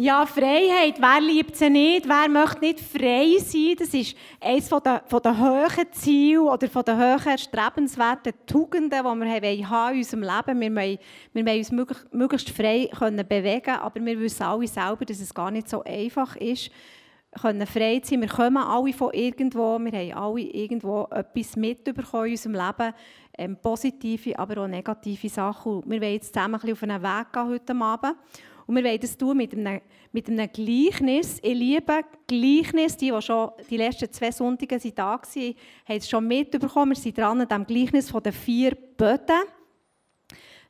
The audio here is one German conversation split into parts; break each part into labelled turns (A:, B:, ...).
A: Ja, Freiheit. Wer liebt sie nicht? Wer möchte nicht frei sein? Das ist eines der, von der hohen Ziele oder der hohen strebenswerten Tugenden, die wir haben in unserem Leben. Wir wollen, wir wollen uns möglichst, möglichst frei können bewegen aber wir wissen alle selber, dass es gar nicht so einfach ist, können frei zu sein. Wir kommen alle von irgendwo, wir haben alle irgendwo etwas mitbekommen in unserem Leben, ähm, positive, aber auch negative Sachen. Wir wollen jetzt zusammen ein bisschen auf einen Weg gehen heute Abend. Und wir wollen das tun mit einem, mit einem Gleichnis. Ich liebe Gleichnis. Die, die schon die letzten zwei Sonntage da waren, haben es schon mitbekommen. Wir sind dran an dem Gleichnis von den vier Böden.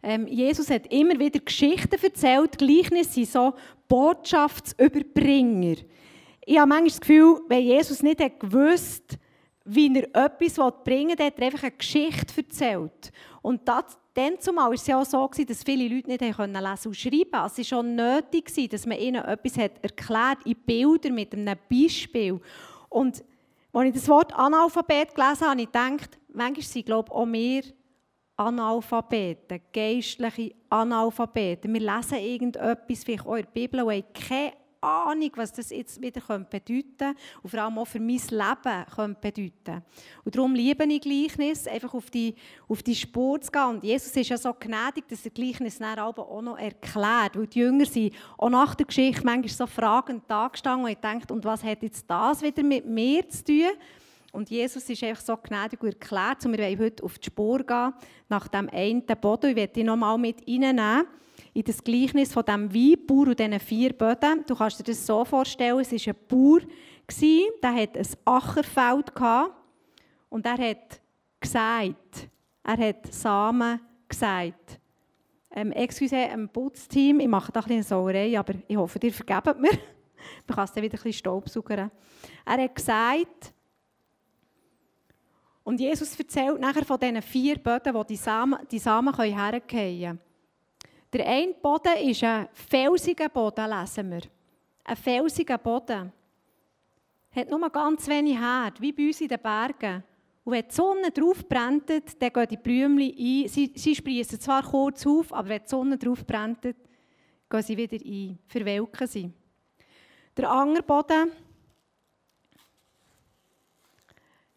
A: Ähm, Jesus hat immer wieder Geschichten erzählt. Gleichnisse sind so Botschaftsüberbringer. Ich habe manchmal das Gefühl, wenn Jesus nicht gewusst wie er etwas bringen wollte, hat er einfach eine Geschichte erzählt. Und das, dann zumal war es ja auch so, dass viele Leute nicht lesen und schreiben konnten. Es war schon nötig, dass man ihnen etwas hat erklärt in Bildern mit einem Beispiel. Und als ich das Wort Analphabet gelesen habe, habe ich gedacht, manchmal sind glaube auch wir Analphabeten, geistliche Analphabeten. Wir lesen irgendetwas, vielleicht der Bibel, und haben keine Ahnung, was das jetzt wieder bedeuten könnte und vor allem auch für mein Leben könnte bedeuten Und darum liebe ich Gleichnis, einfach auf die, auf die Spur zu gehen. Und Jesus ist ja so gnädig, dass er Gleichnis dann auch noch erklärt, weil die Jünger sind auch nach der Geschichte manchmal so fragend da gestanden und denkt, und was hat jetzt das wieder mit mir zu tun? Und Jesus ist einfach so gnädig und erklärt, und wir wollen heute auf die Spur gehen, nach dem einen Boden. Ich werde dich noch mal mit reinnehmen in das Gleichnis von dem Weinbauer und diesen vier Böden. Du kannst dir das so vorstellen, es war ein Bauer, der hatte ein Ackerfeld und er hat gesagt, er hat Samen gesagt. Ähm, excuse, ein Putzteam, ich mache da ein bisschen Sauerei, aber ich hoffe, ihr vergebt mir. Man kann es dann wieder ein bisschen staubsaugern. Er hat gesagt, und Jesus erzählt nachher von diesen vier Böden, wo die Samen, die Samen hergehen können. Der eine Boden ist ein felsiger Boden, lesen wir. Ein felsiger Boden. Hat nur ganz wenig Herd, wie bei uns in den Bergen. Und wenn die Sonne drauf brennt, dann gehen die Blümchen ein. Sie, sie sprießen zwar kurz auf, aber wenn die Sonne drauf brennt, gehen sie wieder ein, verwelken sie. Der andere Boden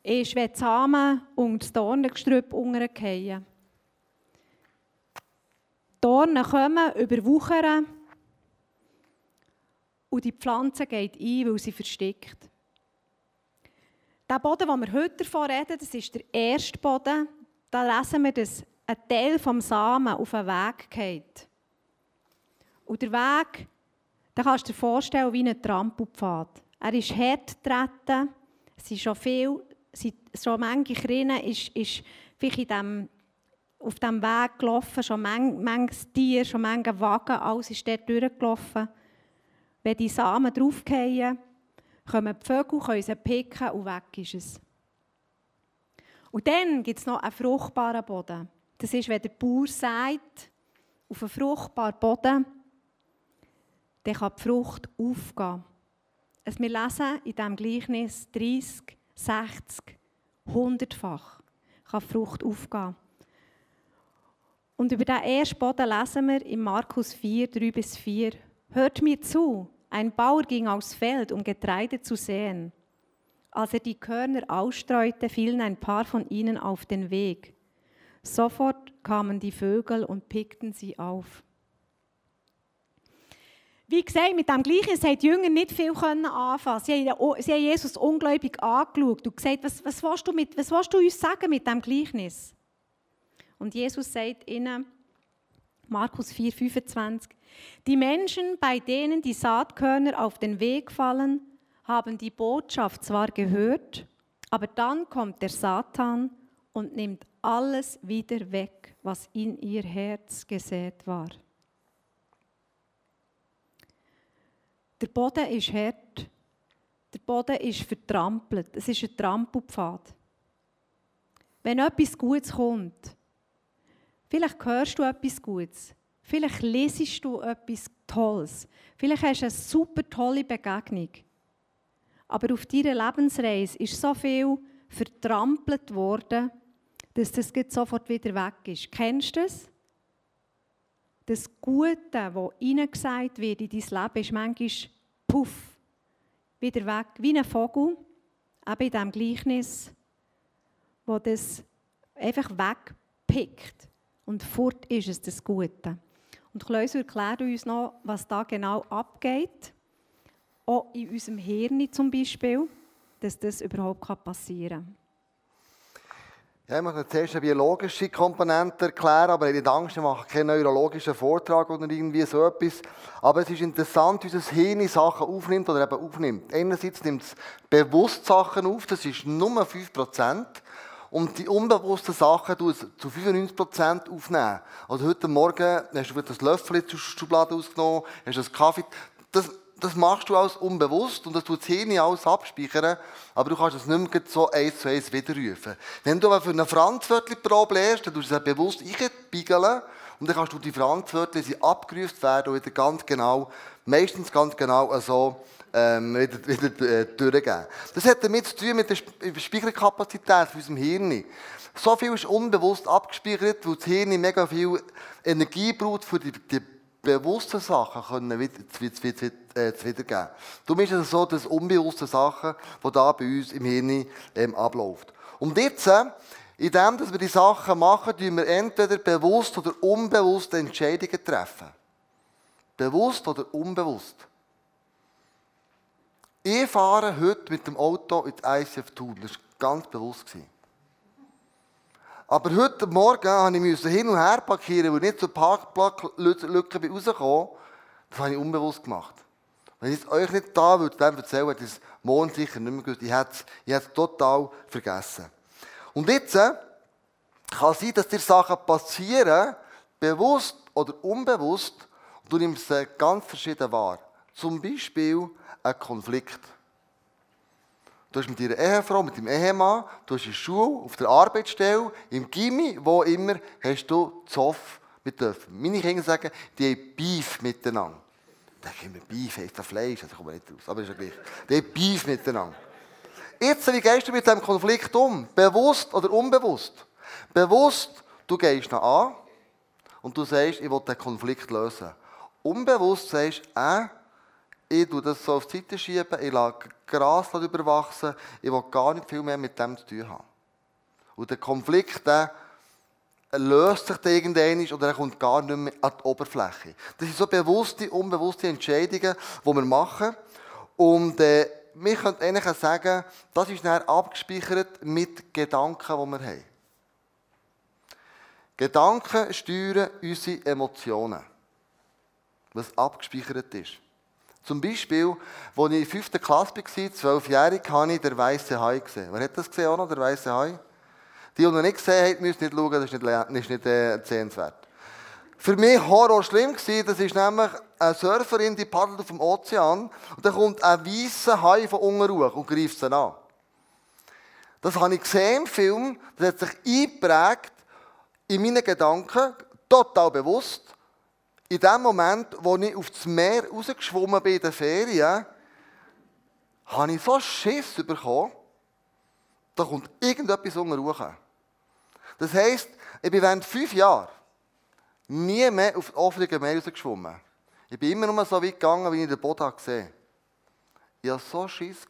A: ist, wenn die Samen und das Dornengestrüpp untergehen. Dornen kommen, überwuchern und die Pflanze geht ein, weil sie versteckt. Der Boden, den wir heute davon reden, das ist der erste Boden. Da lesen wir, dass ein Teil des Samen auf den Weg geht. Und der Weg, da kannst du dir vorstellen, wie ein Trampelpfad. Er ist hart getreten, es sind schon viel, schon manche Krinnen ist, ist vielleicht in diesem auf diesem Weg gelaufen, schon manches Tier, schon manche Wagen, alles ist dort durchgelaufen. Wenn die Samen draufgehen, kommen die Vögel, können sie picken und weg ist es. Und dann gibt es noch einen fruchtbaren Boden. Das ist, wenn der Bauer sagt, auf einen fruchtbaren Boden, dann kann die Frucht aufgehen. Also wir lesen in diesem Gleichnis 30, 60, 100-fach kann die Frucht aufgehen. Und über diesen ersten Boden lesen wir in Markus 4, 3 bis 4. Hört mir zu, ein Bauer ging aufs Feld, um Getreide zu säen. Als er die Körner ausstreute, fielen ein paar von ihnen auf den Weg. Sofort kamen die Vögel und pickten sie auf. Wie gesagt, mit dem Gleichen haben die Jünger nicht viel anfangen sie haben, Jesus ungläubig angeschaut und gesagt, was, was, willst du mit, was willst du uns sagen mit dem Gleichnis? Und Jesus sagt ihnen, Markus 4, 25, die Menschen, bei denen die Saatkörner auf den Weg fallen, haben die Botschaft zwar gehört, aber dann kommt der Satan und nimmt alles wieder weg, was in ihr Herz gesät war. Der Boden ist hart. Der Boden ist vertrampelt. Es ist ein Trampelpfad. Wenn etwas Gutes kommt, Vielleicht hörst du etwas Gutes. Vielleicht lesest du etwas Tolles. Vielleicht hast du eine super tolle Begegnung. Aber auf deiner Lebensreise ist so viel vertrampelt worden, dass das sofort wieder weg ist. Kennst du das? das Gute, das hineingesagt wird in dein Leben, ist manchmal puff, wieder weg, wie ein Vogel, eben in diesem Gleichnis, wo das einfach wegpickt. Und fort ist es das Gute. Und Klaus erklärt uns noch, was da genau abgeht. Auch in unserem Hirn zum Beispiel, dass das überhaupt passieren kann.
B: Ja, ich möchte zuerst eine biologische Komponente erklären, aber ich habe Angst, ich mache keinen neurologischen Vortrag oder irgendwie so etwas. Aber es ist interessant, wie unser Hirn Sachen aufnimmt oder eben aufnimmt. Einerseits nimmt es bewusst Sachen auf, das ist nur 5%. Und die unbewussten Sachen du zu 95% aufnehmen. Also heute Morgen hast du das Löffel zur Schublade ausgenommen, hast das Kaffee. Das, das machst du alles unbewusst und das tut das Hirn alles abspeichern, aber du kannst es nicht mehr so eins zu eins wiederrufen. Wenn du aber für eine Franzwörtli-Probe lernst, dann tust du es bewusst einbiegeln und dann kannst du die Franzwörtli, abgerufen werden und wieder ganz genau, meistens ganz genau so ähm, wieder, wieder äh, durchgeben. Das hat damit zu tun mit der Speicherkapazität von unserem Hirn. So viel ist unbewusst abgespeichert, weil das Hirn mega viel Energie braucht, für die, die bewussten Sachen können wieder, zu, zu, zu, äh, zu wiedergeben. Darum ist es so, dass unbewusste Sachen, die da bei uns im Hirn ähm, ablaufen. Und jetzt, äh, in dem, dass wir die Sachen machen, tun wir entweder bewusst oder unbewusst Entscheidungen treffen. Bewusst oder unbewusst. Ich fahre heute mit dem Auto ins ICF Tour. Das war ganz bewusst. Aber heute Morgen musste ich hin und her parkieren, weil ich nicht zur Parkplatz-Lücke rausgekommen Das habe ich unbewusst gemacht. Wenn ich es euch nicht da würde, dann erzählen, hätte ich es morgen sicher nicht mehr gewusst. Ich hätte es, ich hätte es total vergessen. Und jetzt äh, kann es sein, dass dir Sachen passieren, bewusst oder unbewusst, und du nimmst sie ganz verschieden wahr. Zum Beispiel ein Konflikt. Du hast mit deiner Ehefrau, mit deinem Ehemann, du hast in der Schule, auf der Arbeitsstelle, im Gimmi, wo immer, hast du Zoff mit dürfen. Meine Kinder sagen, die haben Beef miteinander. Da haben wir Beef, heisst das Fleisch, also kommen nicht raus, aber ist ja gleich. Die haben Beef miteinander. Jetzt, wie gehst du mit diesem Konflikt um? Bewusst oder unbewusst? Bewusst, du gehst nach an und du sagst, ich will den Konflikt lösen. Unbewusst sagst du, äh, ich tue das so auf die Seite schieben, ich lasse Gras überwachsen, ich will gar nicht viel mehr mit dem zu tun haben. Und der Konflikt, der löst sich dann irgendwann oder er kommt gar nicht mehr an die Oberfläche. Das sind so bewusste, unbewusste Entscheidungen, die wir machen. Und äh, wir können eigentlich sagen, das ist dann abgespeichert mit Gedanken, die wir haben. Gedanken steuern unsere Emotionen, was abgespeichert ist. Zum Beispiel, als ich in der 5. Klasse war, zwölfjährig, habe ich den weißen Hai gesehen. Wer hat das gesehen, auch noch, der weiße Hai? Die, die noch nicht gesehen haben, müssen nicht schauen, das ist nicht, nicht äh, sehenswert. Für mich Horror schlimm gewesen, das ist nämlich eine Surferin, die paddelt auf dem Ozean und dann kommt ein weißer Hai von unten hoch und greift sie an. Das habe ich gesehen im Film, das hat sich eingeprägt in meinen Gedanken, total bewusst in dem Moment, wo ich auf das Meer rausgeschwommen bin in der Ferien, habe ich so Schiss bekommen, da kommt irgendetwas unten hoch. Das heisst, ich bin während fünf Jahren nie mehr auf das offene Meer rausgeschwommen. Ich bin immer nur so weit gegangen, wie ich den Boden gesehen habe. Ich hatte so Schiss.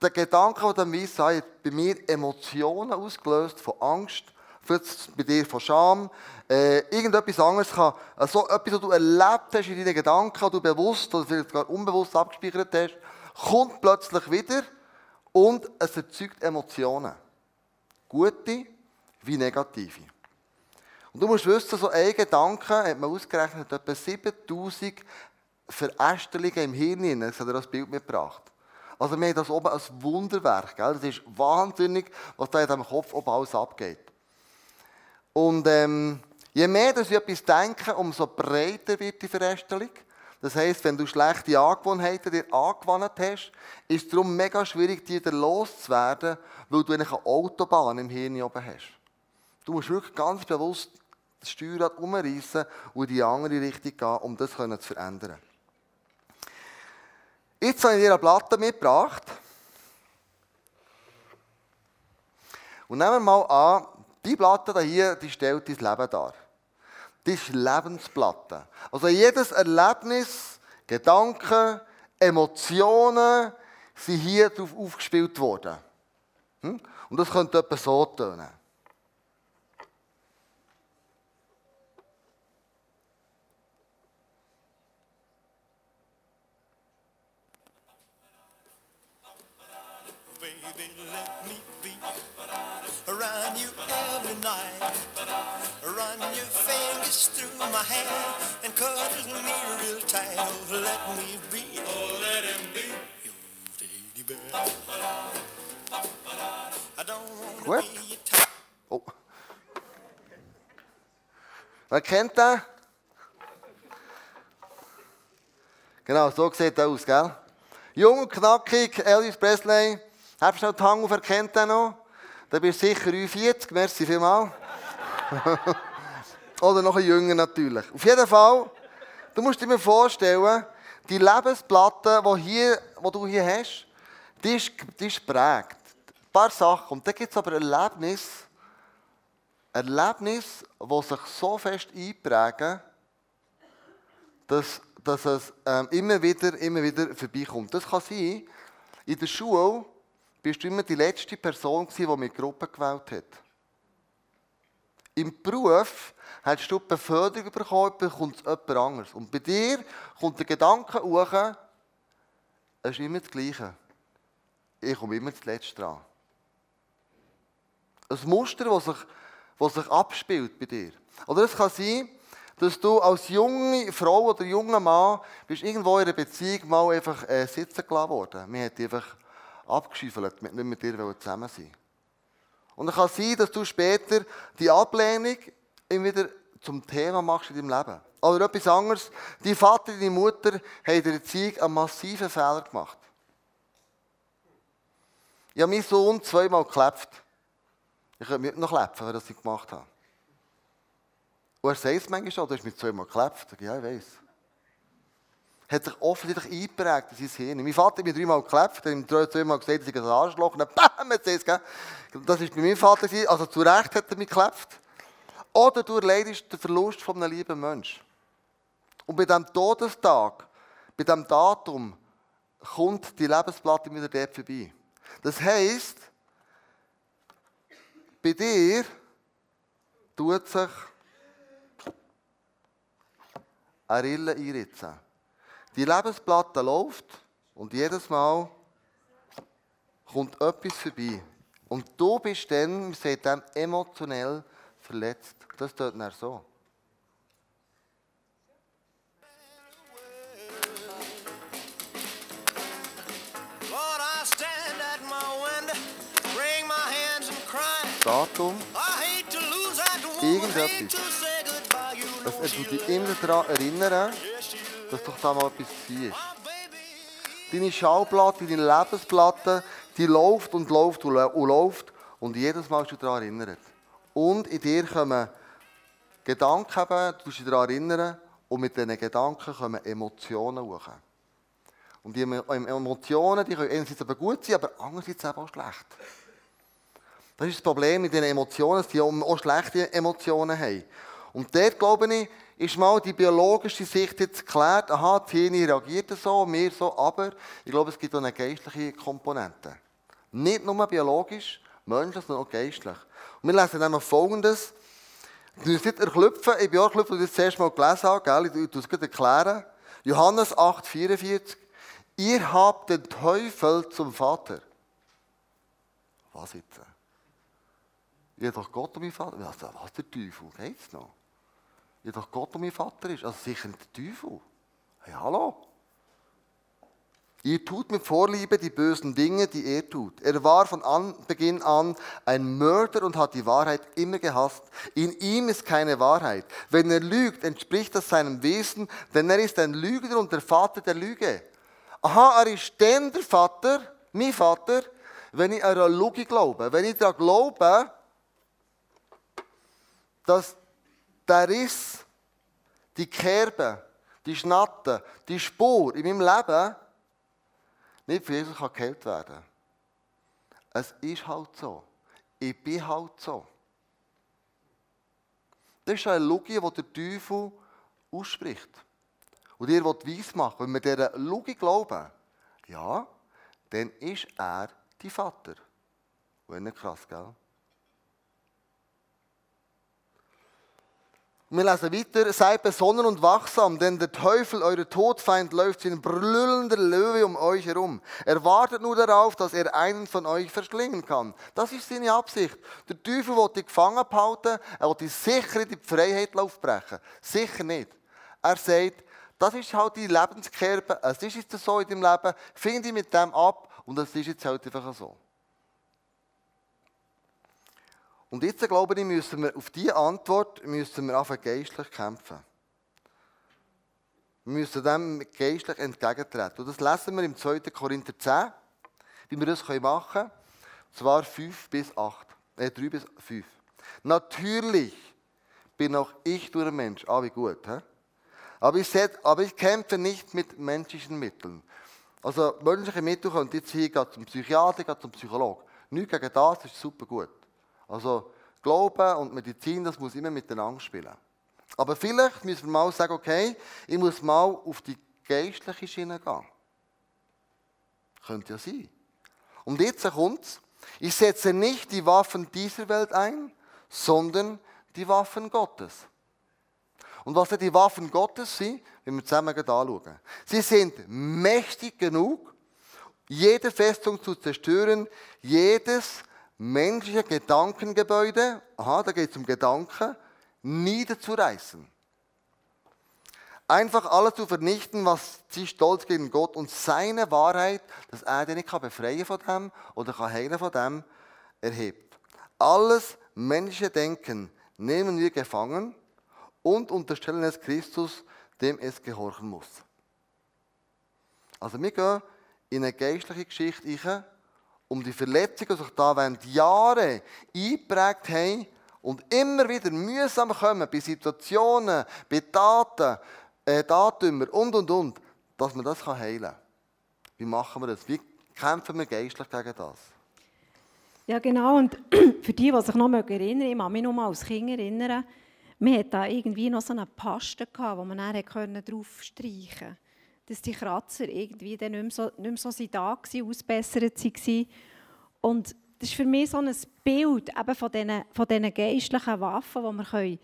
B: Der Gedanke, der dann weiss, hat bei mir Emotionen ausgelöst von Angst, vielleicht bei dir von Scham, äh, irgendetwas anderes kann, also etwas, was du erlebt hast in deinen Gedanken, was du bewusst oder vielleicht sogar unbewusst abgespeichert hast, kommt plötzlich wieder und es erzeugt Emotionen. Gute wie negative. Und du musst wissen, so ein Gedanke, hat man ausgerechnet, etwa 7000 Verästelungen im Hirn. Das hat er das Bild mitgebracht. Also wir haben das oben als Wunderwerk. Gell? Das ist wahnsinnig, was da in deinem Kopf oben alles abgeht. Und ähm, je mehr dass ich etwas denke, umso breiter wird die Verästelung. Das heisst, wenn du schlechte Angewohnheiten dir angewandt hast, ist es darum mega schwierig, die wieder loszuwerden, weil du eine Autobahn im Hirn oben hast. Du musst wirklich ganz bewusst das Steuerrad umreißen und in die andere Richtung gehen, um das zu verändern. Jetzt habe ich dir eine Platte mitgebracht. Und nehmen wir mal an, die Platte hier, die stellt dein Leben dar. Das ist Lebensplatte. Also jedes Erlebnis, Gedanken, Emotionen sind hier drauf aufgespielt worden. Hm? Und das könnte etwa so tönen.
C: Baby, around you every night. Run your fingers through my hair and cuddle me real tight. Oh, let me be. Oh, let him be. Your teddy bear. I don't want to be.
B: Oh. Wer kennt den? Genau, so sieht er aus, gell? Jung und knackig, Elvis Presley. Hast du noch die Hang auf, erkennt den noch? Da bist du sicher 40, merci vielmals. Oder noch ein jünger natürlich. Auf jeden Fall, du musst dir mal vorstellen, die Lebensplatte, die, hier, die du hier hast, die ist, die ist prägt. Ein paar Sachen. Und dann gibt es aber Erlebnisse, Erlebnisse, die sich so fest einprägen, dass, dass es ähm, immer, wieder, immer wieder vorbeikommt. Das kann sein, in der Schule bist du immer die letzte Person, die mit Gruppe gewählt hat. Im Beruf hast du die Beförderung bekommen, bekommt jemand anderes. Und bei dir kommt der Gedanke hoch, es ist immer das Gleiche. Ich komme immer zuletzt dran. Ein Muster, das sich, das sich abspielt bei dir. Oder es kann sein, dass du als junge Frau oder junger Mann bist irgendwo in einer Beziehung mal einfach äh, sitzen gelassen worden. Man hat dich einfach abgeschiefelt, nicht mit dir zusammen sein. Und es kann sein, dass du später die Ablehnung wieder zum Thema machst in deinem Leben. Oder etwas anderes. Dein Vater und deine Mutter haben in der Erziehung einen massiven Fehler gemacht. Ich habe meinen Sohn zweimal geklebt. Ich könnte mich noch klepfen, wenn ich das gemacht habe. Und er sagt es manchmal schon, du hast mich zweimal geklebt. Ja, ich weiß. Hat sich offensichtlich eingeprägt in sein Hirn. Mein Vater hat mich dreimal geklebt, hat ihm zweimal gesagt, dass ich ein Arschloch bin. Bam, jetzt ist es, Das war bei meinem Vater. Also zu Recht hat er mich geklebt. Oder du erleidest den Verlust von einem lieben Menschen. Und bei diesem Todestag, bei diesem Datum, kommt die Lebensplatte wieder dort vorbei. Das heisst, bei dir tut sich eine Rille einritzen. Die Lebensplatte läuft und jedes Mal kommt etwas vorbei. Und du bist dann, man sagt dem, emotionell verletzt. Das tut dann so. Datum, Irgendetwas. er
C: she'll
B: dich immer daran erinnern. Dass doch da mal etwas
C: baby.
B: Deine Schallplatte, deine Lebensplatte, die läuft und läuft und läuft und jedes Mal bist du daran erinnert. Und in dir kommen Gedanken, eben, du musst dich daran erinnern und mit diesen Gedanken kommen Emotionen hoch. Und die Emo- Emotionen, die können einerseits aber gut sein, aber andererseits auch schlecht. Das ist das Problem mit den Emotionen, dass die auch schlechte Emotionen haben. Und dort, glaube ich, ist mal die biologische Sicht jetzt geklärt. Aha, die Hirne reagiert so, wir so, aber ich glaube, es gibt auch eine geistliche Komponente. Nicht nur biologisch, menschlich, sondern auch geistlich. Und wir lesen dann noch Folgendes. Du musst nicht erklüpfen, ich bin auch erklüpft, als ich das zuerst mal gelesen habe, gell? ich tue es erklären. Johannes 8, 44. Ihr habt den Teufel zum Vater. Was jetzt? Ihr doch Gott und mein Vater. Was, was der Teufel? Geht's noch? Ihr doch Gott und mein Vater ist. Also sicher nicht der Teufel. Hey, hallo? Ihr tut mit Vorliebe die bösen Dinge, die er tut. Er war von Anbeginn an ein Mörder und hat die Wahrheit immer gehasst. In ihm ist keine Wahrheit. Wenn er lügt, entspricht das seinem Wesen, denn er ist ein Lügner und der Vater der Lüge. Aha, er ist denn der Vater, mein Vater, wenn ich an eine Lüge glaube. Wenn ich daran glaube, dass der Riss, die Kerbe, die Schnatte, die Spur in meinem Leben nicht für Jesus geheilt werden. Es ist halt so. Ich bin halt so. Das ist eine Logik, die der Teufel ausspricht. Und ihr wollt weiss machen, wenn wir dieser Logik glauben, ja, dann ist er dein Vater. Und krass, gell? Wir lesen weiter, seid besonnen und wachsam, denn der Teufel, euer Todfeind, läuft wie ein brüllender Löwe um euch herum. Er wartet nur darauf, dass er einen von euch verschlingen kann. Das ist seine Absicht. Der Teufel will dich gefangen behalten, er will dich sicher in die Freiheit aufbrechen. Sicher nicht. Er sagt, das ist halt die Lebenskerbe, es ist jetzt so in deinem Leben, finde mit dem ab und das ist jetzt halt einfach so. Und jetzt, glaube ich, müssen wir auf diese Antwort müssen wir einfach geistlich kämpfen. Wir müssen dem geistlich entgegentreten. Und das lesen wir im 2. Korinther 10, wie wir das machen können. Und zwar 5 bis 8. Äh, 3 bis 5. Natürlich bin auch ich durch ein Mensch. Ah, wie gut. He? Aber, ich seh, aber ich kämpfe nicht mit menschlichen Mitteln. Also menschliche Mittel können jetzt hier zum Psychiater, zum Psychologen. Nichts gegen das ist super gut. Also Glauben und Medizin, das muss immer miteinander spielen. Aber vielleicht müssen wir mal sagen, okay, ich muss mal auf die geistliche Schiene gehen. Könnte ja sein. Und jetzt kommt es. Ich setze nicht die Waffen dieser Welt ein, sondern die Waffen Gottes. Und was die Waffen Gottes sind, wenn wir zusammen anschauen. Sie sind mächtig genug, jede Festung zu zerstören, jedes menschliche Gedankengebäude, aha, da geht es um Gedanken, niederzureißen. Einfach alles zu vernichten, was sie stolz gegen Gott und seine Wahrheit, dass er den nicht befreien von dem oder kann heilen von dem, erhebt. Alles menschliche Denken nehmen wir gefangen und unterstellen es Christus, dem es gehorchen muss. Also wir gehen in eine geistliche Geschichte um die Verletzungen, die sich da während Jahren eingeprägt haben und immer wieder mühsam kommen bei Situationen, bei Daten, äh, Datümer und und und, dass man das heilen kann. Wie machen wir das? Wie kämpfen wir geistlich gegen das?
A: Ja, genau. Und für die, die sich noch erinnern ich kann mich noch mal als Kind erinnern, wir hatten da irgendwie noch so einen Pasten, gehabt, wo man dann drauf streichen konnte dass die Kratzer irgendwie dann nicht mehr so, nicht mehr so da waren, ausbessert waren. Und das ist für mich so ein Bild eben von diesen, von diesen geistlichen Waffen, die wir, können,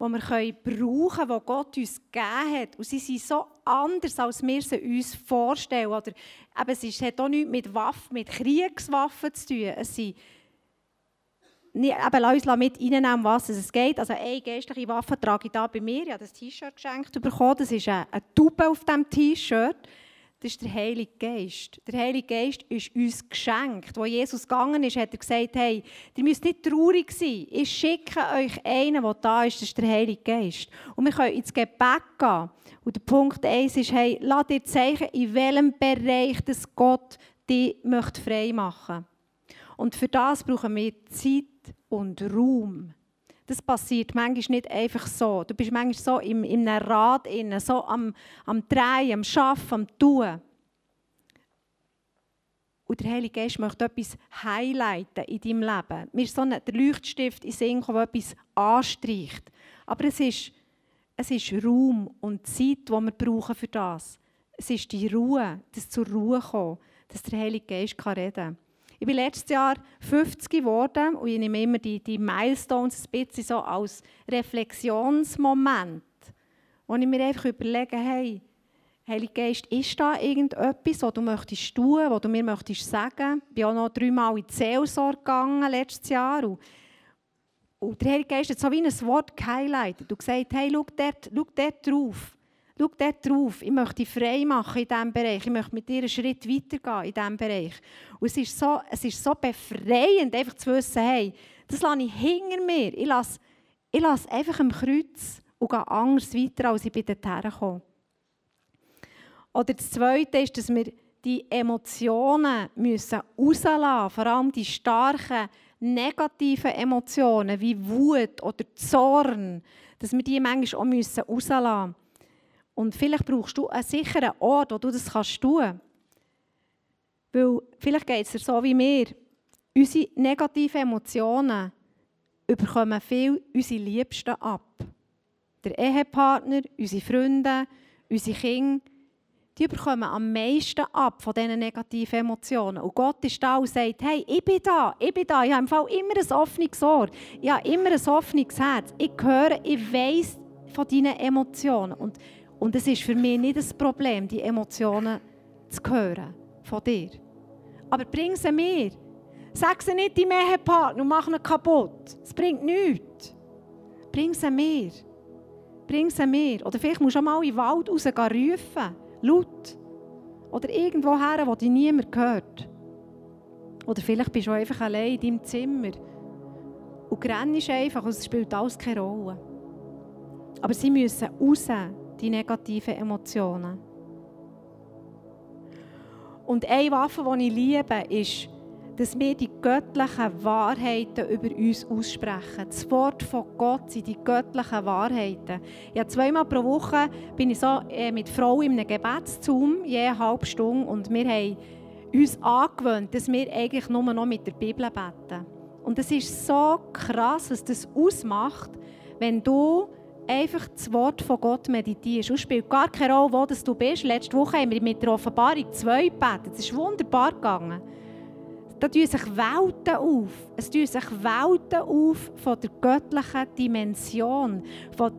A: die wir können brauchen können, die Gott uns gegeben hat. Und sie sind so anders, als wir sie uns vorstellen. Oder eben, es hat auch nichts mit Waffen, mit Kriegswaffen zu tun. Es sind eben, lass uns mit reinnehmen, was es geht. Also eine geistliche Waffe trage ich hier bei mir. Ich habe das T-Shirt geschenkt bekommen. Das ist eine, Tube auf diesem T-Shirt. Das ist der Heilige Geist. Der Heilige Geist ist uns geschenkt. Als Jesus gegangen ist, hat er gesagt, hey, ihr müsst nicht traurig sein. Ich schicke euch einen, der da ist, das ist der Heilige Geist. Und wir können ins Gebet gehen. Und der Punkt 1 ist, hey, lass dir zeigen, in welchem Bereich das Gott dich frei machen möchte. Und für das brauchen wir Zeit und Raum. Das passiert manchmal nicht einfach so. Du bist manchmal so in, in einem Rad, innen, so am, am Drehen, am Schaffen, am Tun. Und der Heilige Geist möchte etwas highlighten in deinem Leben. Mir ist so ein, der Leuchtstift in Sinn, der etwas anstreicht. Aber es ist, es ist Raum und Zeit, die wir brauchen für das. Es ist die Ruhe, das zur Ruhe kommen, dass der Heilige Geist reden kann. Ich bin letztes Jahr 50 geworden und ich nehme immer die, die Milestones ein bisschen so als Reflexionsmoment, wo ich mir einfach überlege, hey, Heilige Geist, ist da irgendetwas, was du möchtest tun, was du mir möchtest sagen? Ich bin auch noch dreimal in die Seelsorge gegangen letztes Jahr und, und der Heilige Geist hat so wie ein Wort gehighlightet und gesagt, hey, schau dort, schau dort drauf. Schau dort drauf. Ich möchte dich frei machen in diesem Bereich. Ich möchte mit dir einen Schritt weitergehen in diesem Bereich. Und es ist so, es ist so befreiend, einfach zu wissen, hey, das lasse ich hinter mir. Ich lasse, ich lasse einfach am Kreuz und gehe anders weiter, als ich bei dorthin komme. Oder das Zweite ist, dass wir die Emotionen müssen rauslassen vor allem die starken negativen Emotionen wie Wut oder Zorn, dass wir die manchmal auch rauslassen müssen. Und vielleicht brauchst du einen sicheren Ort, wo du das tun kannst. Weil vielleicht geht es dir so wie mir. Unsere negativen Emotionen bekommen viel unsere Liebsten ab. Der Ehepartner, unsere Freunde, unsere Kinder, die bekommen am meisten ab von diesen negativen Emotionen. Und Gott ist da und sagt, hey, ich bin da, ich bin da. Ich habe im Fall immer ein offenes Ohr. Ich habe immer ein offenes Herz. Ich höre, ich weiss von deinen Emotionen. Und, und es ist für mich nicht das Problem, die Emotionen zu hören von dir. Aber bring sie mir. Sag sie nicht deinem Ehepartner und mach ihn kaputt. Es bringt nichts. Bring sie mir. Bring sie mir. Oder vielleicht musst du auch mal in den Wald raus rufen. Laut. Oder irgendwo her, wo dich niemand hört. Oder vielleicht bist du einfach allein in deinem Zimmer. Und rennst einfach und es spielt alles keine Rolle. Aber sie müssen raus, die negativen Emotionen. Und eine Waffe, die ich liebe, ist, dass wir die göttlichen Wahrheiten über uns aussprechen. Das Wort von Gott sind die göttlichen Wahrheiten. Ja, zweimal pro Woche bin ich so äh, mit Frauen in einem Gebetszoom, je eine halbe Stunde, und wir haben uns angewöhnt, dass wir eigentlich nur noch mit der Bibel beten. Und es ist so krass, was das ausmacht, wenn du einfach das Wort von Gott meditierst. Es spielt gar keine Rolle, wo du bist. Letzte Woche haben wir mit der Offenbarung 2 gebetet. Es ist wunderbar gegangen. Da tun sich Welten auf. Es tun sich Welten auf von der göttlichen Dimension,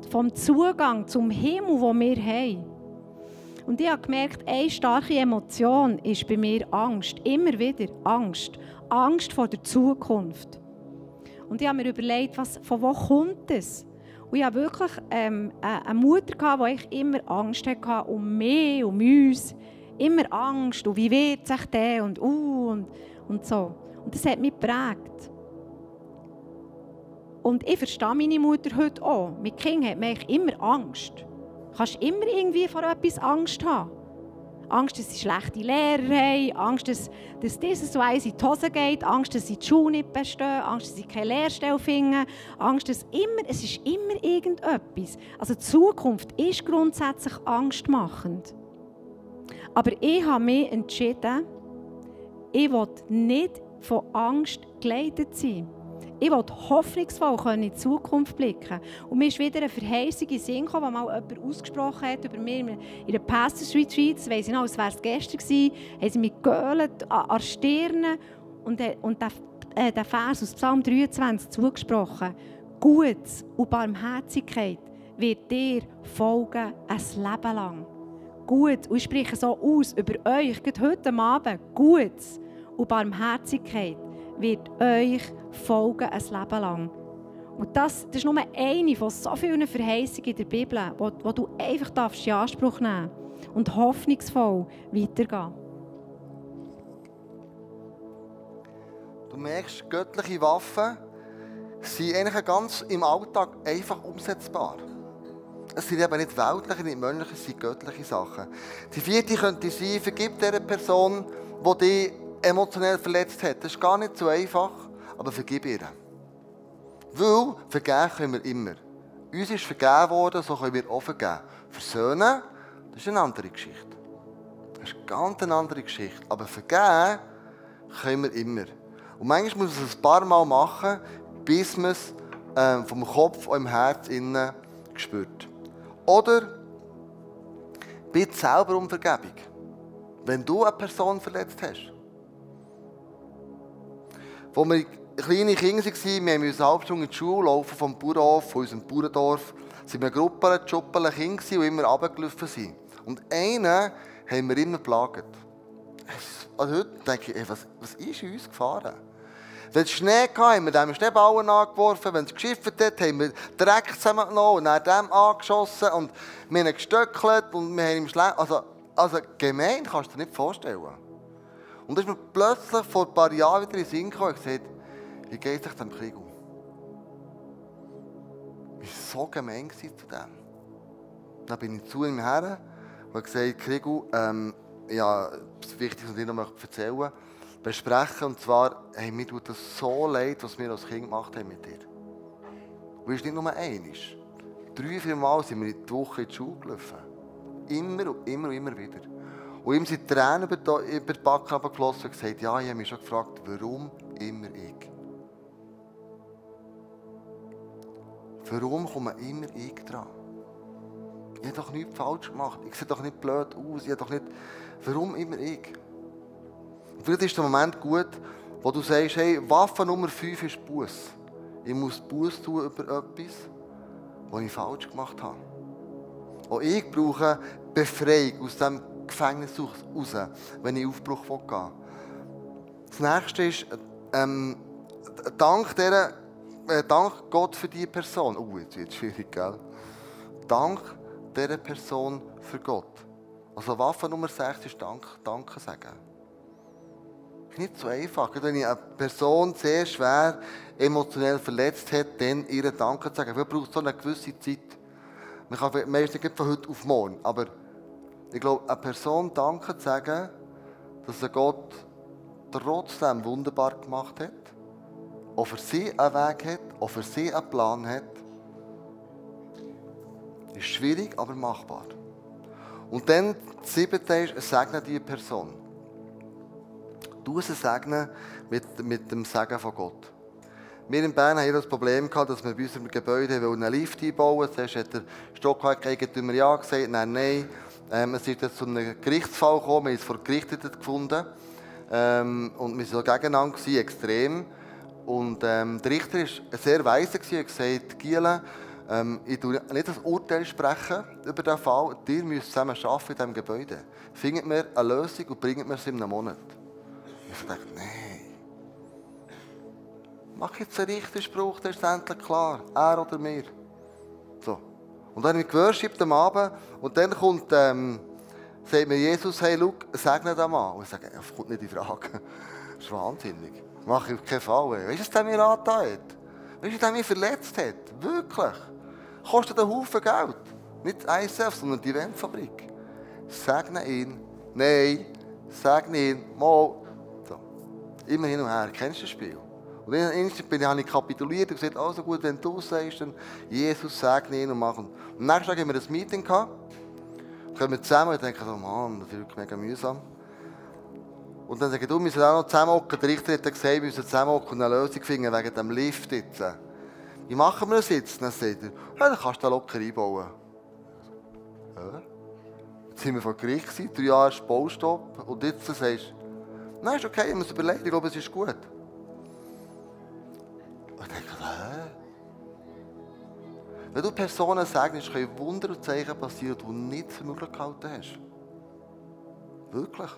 A: vom Zugang zum Himmel, den wir haben. Und ich habe gemerkt, eine starke Emotion ist bei mir Angst. Immer wieder Angst. Angst vor der Zukunft. Und ich habe mir überlegt, was, von wo kommt es? Und ich hatte wirklich ähm, eine Mutter, die ich immer Angst hatte um mich, um uns. Immer Angst. Und wie wird sich der? Und, uh, und, und so. Und das hat mich geprägt. Und ich verstehe meine Mutter heute auch. Mit Kindern hat man immer Angst. Du kannst immer irgendwie vor etwas Angst haben. Angst, dass sie schlechte Lehrer haben, Angst, dass, dass dieses so eins in die Hose geht, Angst, dass sie die Schule nicht bestehen, Angst, dass sie keine Lehrstelle finden, Angst, dass immer, es ist immer irgendetwas. Also die Zukunft ist grundsätzlich angstmachend. Aber ich habe mich entschieden, ich will nicht von Angst geleitet sein. Ich will hoffnungsvoll in die Zukunft blicken. Und mir ist wieder eine Verheißung in Sinn gekommen, mal jemand ausgesprochen hat über mich in der Pastors Retreat. Das weiss ich noch, als wäre es gestern gewesen. Haben sie mich geölt an der Stirn und, und der, äh, der Vers aus Psalm 23 zugesprochen. Gutes und Barmherzigkeit wird dir folgen ein Leben lang. Gut, und ich spreche so aus über euch, gerade heute Abend, Gutes und Barmherzigkeit wird euch folgen ein Leben lang. Und das, das ist nur eine von so vielen Verheißungen in der Bibel, wo, wo du einfach darfst in Anspruch nehmen und hoffnungsvoll weitergehen.
B: Du merkst, göttliche Waffen sind eigentlich ganz im Alltag einfach umsetzbar. Es sind eben nicht weltliche, nicht menschliche, es sind göttliche Sachen. Die vierte könnte sein, vergib dieser Person, die dich emotionell verletzt hat. Das ist gar nicht so einfach, aber vergib ihr. Weil vergeben können wir immer. Uns ist vergeben worden, so können wir auch vergeben. Versöhnen, das ist eine andere Geschichte. Das ist eine ganz andere Geschichte. Aber vergeben können wir immer. Und manchmal muss man es ein paar Mal machen, bis man es äh, vom Kopf und im Herz innen spürt. Oder bitte selber um Vergebung. Wenn du eine Person verletzt hast. Wo wir kleine Kinder waren, wir mussten eine halbe Stunde in die Schule laufen, vom Bauernhof, von unserem Bauerndorf. Es waren Gruppen, Schuppeln Kinder, die immer runtergelaufen sind. Und einen haben wir immer geplagt. Also heute denke ich, ey, was, was ist uns gefahren? Wenn es Schnee hatte, haben wir dem Schneeballen angeworfen. Wenn es geschifft hat, haben wir Dreck zusammengenommen und dann dem angeschossen. Und wir haben gestöckelt und wir haben ihm Schle also, also gemein kannst du dir nicht vorstellen. Und dann ist mir plötzlich vor ein paar Jahren wieder in den Sinn gekommen und gesagt, wie geht es dem Krieg um? Ich war so gemein zu dem. Dann bin ich zu ihm her und habe gesagt, Krigu, ähm, ja, das Wichtigste, was ich noch erzählen besprechen. Und zwar, hey, mir tut das so leid, was wir als Kind gemacht haben mit dir. Und es ist nicht nur einiges. Drei, vier Mal sind wir in die Woche in die Schule gelaufen. Immer und immer und immer wieder. Und ihm sind Tränen über die, über die Backen geflossen und gesagt, ja, ich habe mich schon gefragt, warum immer ich? Warum komme immer ich dran? Ich habe doch nichts falsch gemacht. Ich sehe doch nicht blöd aus. Ich doch nicht... Warum immer ich? Und vielleicht ist der Moment gut, wo du sagst, hey, Waffe Nummer 5 ist Buß. Ich muss Buß tun über etwas, was ich falsch gemacht habe. Auch ich brauche Befreiung aus dem Gefängnis raus, wenn ich Aufbruch gehen will. Das nächste ist, ähm, dank, dieser, äh, dank Gott für diese Person. Oh, jetzt wird es schwierig, gell? Dank dieser Person für Gott. Also Waffe Nummer 6 ist Dank, Danke sagen. Ist nicht so einfach. Wenn ich eine Person sehr schwer emotionell verletzt hat, dann ihr Danke zu sagen. Vielleicht braucht so eine gewisse Zeit. Man kann meistens nicht von heute auf morgen. Aber ich glaube, eine Person Danke zu sagen, dass er Gott trotzdem wunderbar gemacht hat, auch für sie einen Weg hat, auch für sie einen Plan hat, ist schwierig, aber machbar. Und dann, das siebte ist, segne diese Person. Du sie segnen mit, mit dem Segen von Gott. Wir in Bern haben das Problem gehabt, dass wir bei unserem Gebäude einen Lift einbauen wollten. Zuerst hat der Stockwerk-Eigentümer ja gesagt, nein, nein. Ähm, es ist jetzt zu einem Gerichtsfall gekommen, wir haben es vor Gericht gefunden. Ähm, und wir waren gegeneinander, gewesen, extrem. Und ähm, der Richter war sehr weise und gesagt, Giele, ähm, ich tue nicht das Urteil sprechen über diesen Fall. Ihr müsst zusammen arbeiten in diesem Gebäude. Findet mir eine Lösung und bringt mir sie in einem Monat. Ich dachte, nein. Mach jetzt einen Richterspruch, der ist endlich klar. Er oder mir. So. Und dann habe ich geworshipped am Abend und dann kommt, ähm, sagt mir Jesus, hey, schau, segne den Mann. Und ich sage, das kommt nicht in Frage. Das ist wahnsinnig. Das mache ich auf keinen Fall. Weißt du, was der mir angetan hat? Weißt du, der mich verletzt hat? Wirklich. Kostet einen Haufen Geld. Nicht ISF, sondern die Eventfabrik. Segne ihn. Nein. Segne ihn. Mal. So. Immer hin und her. Kennst du das Spiel? Und dann bin ich, habe ich kapituliert und gesagt, also gut, wenn du sagst, dann Jesus segne ihn und machen. Und am nächsten Tag haben wir ein Meeting gehabt. Kommen wir zusammen und denken so, Mann, das ist mega mühsam. Und dann sagen du, wir müssen auch noch zusammenhocken. Der Richter hat gesagt, wir müssen zusammenhocken und eine Lösung finden wegen dem Lift jetzt. Wie machen wir das jetzt? Dann sagt er, ja, dann kannst du da locker einbauen. Ja. Jetzt sind wir vor Gericht drei Jahre Baustopp. Und jetzt sagst du, nein, ist okay, ich muss überlegen, ich glaube, es ist gut. Und denke, hä? Wenn du Personen sagst, können Wunder und Zeichen passieren, die du nicht für möglich gehalten hast. Wirklich.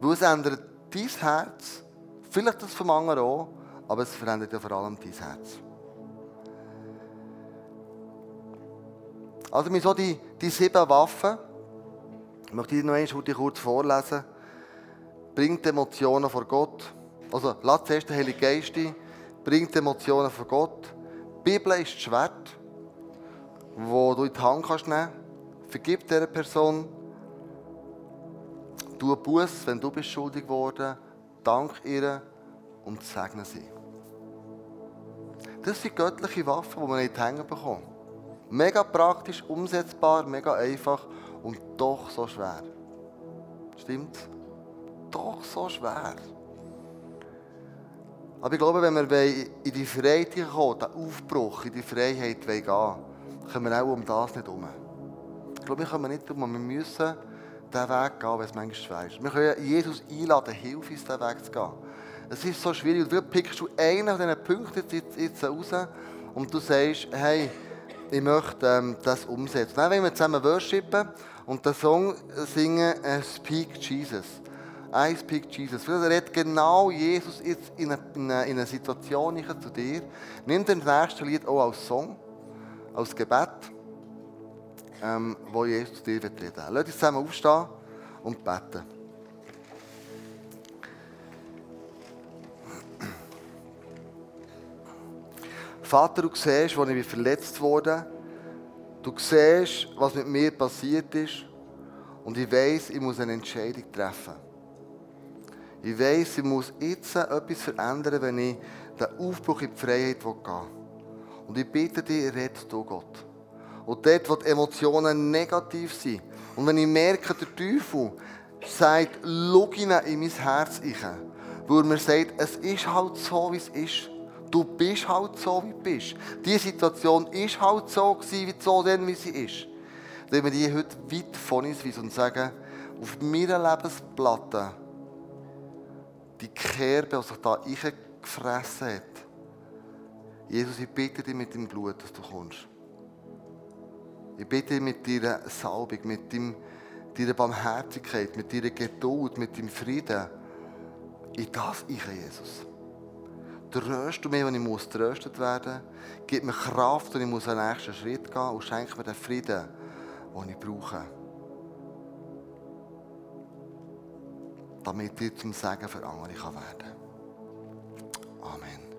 B: Weil es ändert dein Herz, vielleicht das vom anderen auch, aber es verändert ja vor allem dein Herz. Also, wir so die, die sieben Waffen, ich möchte die noch einmal kurz vorlesen. Bringt Emotionen vor Gott. Also, lass zuerst den Heiligen Geist ein. Bringt Emotionen vor Gott. Die Bibel ist das Schwert, das du in die Hand kannst nehmen kannst. Vergib dieser Person. Tu Buß, wenn du bist schuldig geworden. Dank ihr und segne sie. Das sind göttliche Waffen, die man nicht hängen bekommt. Mega praktisch, umsetzbar, mega einfach und doch so schwer. Stimmt's? Doch so schwer. Aber ich glaube, wenn wir in die Freiheit kommen, den Aufbruch in die Freiheit gehen können wir auch um das nicht herum. Ich glaube, wir kommen nicht um, wir müssen diesen Weg gehen, wenn es manchmal schwer ist. Wir können Jesus einladen, hilf uns, diesen Weg zu gehen. Es ist so schwierig. Und du pickst du einen von diesen Punkten jetzt, jetzt raus und du sagst, hey, ich möchte ähm, das umsetzen. Dann wollen wir zusammen worshipen und den Song singen, äh, Speak Jesus. I speak Jesus. Er redet genau Jesus jetzt in eine, in eine, in eine Situation zu dir. Nimm das nächste Lied auch als Song, als Gebet, ähm, wo Jesus zu dir reden will. Lass uns zusammen aufstehen und beten. Vater, du siehst, wo ich verletzt wurde. Du siehst, was mit mir passiert ist. Und ich weiß, ich muss eine Entscheidung treffen. Ich weiß, ich muss jetzt etwas verändern, wenn ich den Aufbruch in die Freiheit gehen. Und ich bitte dich, red du Gott. Und dort, wo die Emotionen negativ sind, und wenn ich merke, der Teufel sagt, schau in mein Herz rein, weil er mir sagt, es ist halt so, wie es ist. Du bist halt so, wie du bist. Die Situation ist halt so gewesen, wie so denn, wie sie ist. Wenn wir die heute weit von uns weisen und sagen, auf meiner Lebensplatte, die Kerbe, die sich da eingefressen hat, Jesus, ich bitte dich mit dem Blut, dass du kommst. Ich bitte dich mit deiner Salbung, mit deinem, deiner Barmherzigkeit, mit deiner Geduld, mit deinem Frieden. In das ich, Jesus. Tröst du mich, wenn ich muss tröstet werden Gib mir Kraft, wenn ich muss einen nächsten Schritt gehen und schenk mir den Frieden, den ich brauche. Damit ich zum Segen für andere werden kann. Amen.